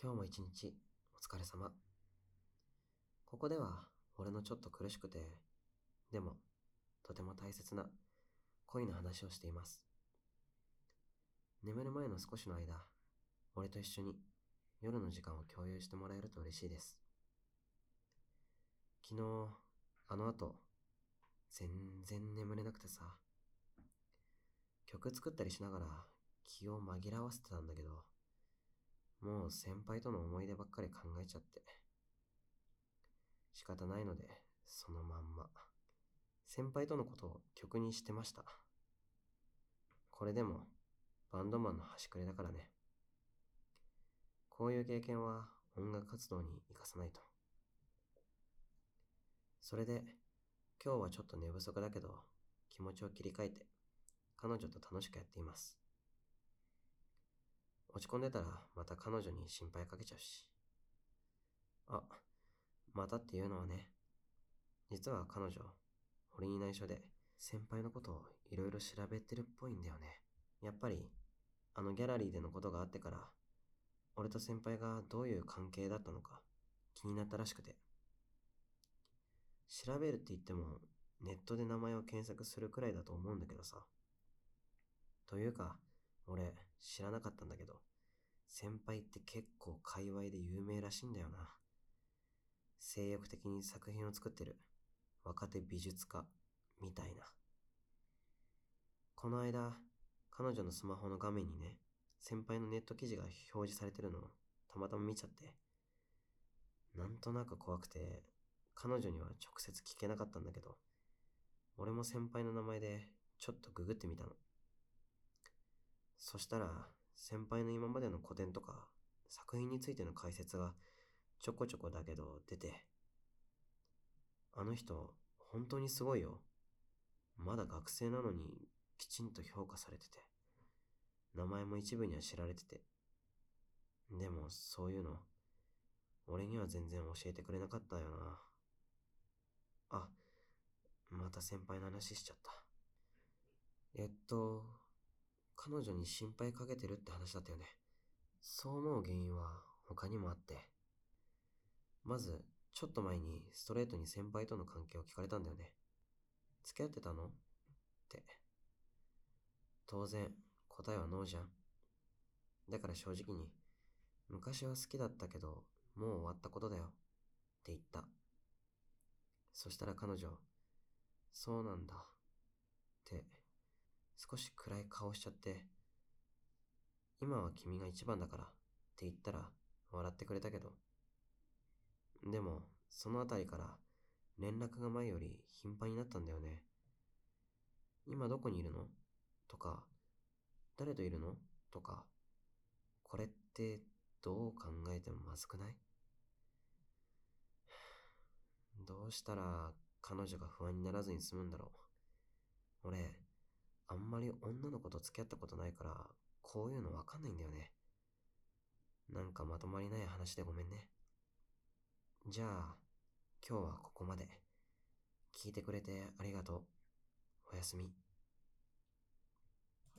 今日も一日お疲れ様。ここでは俺のちょっと苦しくて、でもとても大切な恋の話をしています。眠る前の少しの間、俺と一緒に夜の時間を共有してもらえると嬉しいです。昨日、あの後、全然眠れなくてさ、曲作ったりしながら気を紛らわせてたんだけど、もう先輩との思い出ばっかり考えちゃって。仕方ないので、そのまんま。先輩とのことを曲にしてました。これでも、バンドマンの端くれだからね。こういう経験は音楽活動に活かさないと。それで、今日はちょっと寝不足だけど、気持ちを切り替えて、彼女と楽しくやっています。落ち込んでたらまた彼女に心配かけちゃうし。あ、またっていうのはね、実は彼女、俺に内緒で先輩のことをいろいろ調べてるっぽいんだよね。やっぱり、あのギャラリーでのことがあってから、俺と先輩がどういう関係だったのか気になったらしくて。調べるって言っても、ネットで名前を検索するくらいだと思うんだけどさ。というか、俺、知らなかったんだけど、先輩って結構界隈で有名らしいんだよな。精力的に作品を作ってる若手美術家みたいな。この間、彼女のスマホの画面にね、先輩のネット記事が表示されてるのをたまたま見ちゃって、なんとなく怖くて、彼女には直接聞けなかったんだけど、俺も先輩の名前でちょっとググってみたの。そしたら、先輩の今までの古典とか、作品についての解説がちょこちょこだけど出て、あの人、本当にすごいよ。まだ学生なのにきちんと評価されてて、名前も一部には知られてて。でも、そういうの、俺には全然教えてくれなかったよな。あ、また先輩の話しちゃった。えっと、彼女に心配かけてるって話だったよね。そう思う原因は他にもあって。まず、ちょっと前にストレートに先輩との関係を聞かれたんだよね。付き合ってたの？って。当然、答えはノーじゃん。だから正直に、昔は好きだったけど、もう終わったことだよ。って言った。そしたら彼女、そうなんだ。少し暗い顔しちゃって、今は君が一番だからって言ったら笑ってくれたけど、でも、そのあたりから連絡が前より頻繁になったんだよね。今どこにいるの？とか、誰といるの？とか、これってどう考えてもまずくない？どうしたら彼女が不安にならずに済むんだろう。俺、あんまり女の子と付き合ったことないから、こういうのわかんないんだよね。なんかまとまりない話でごめんね。じゃあ、今日はここまで。聞いてくれてありがとう。おやすみ。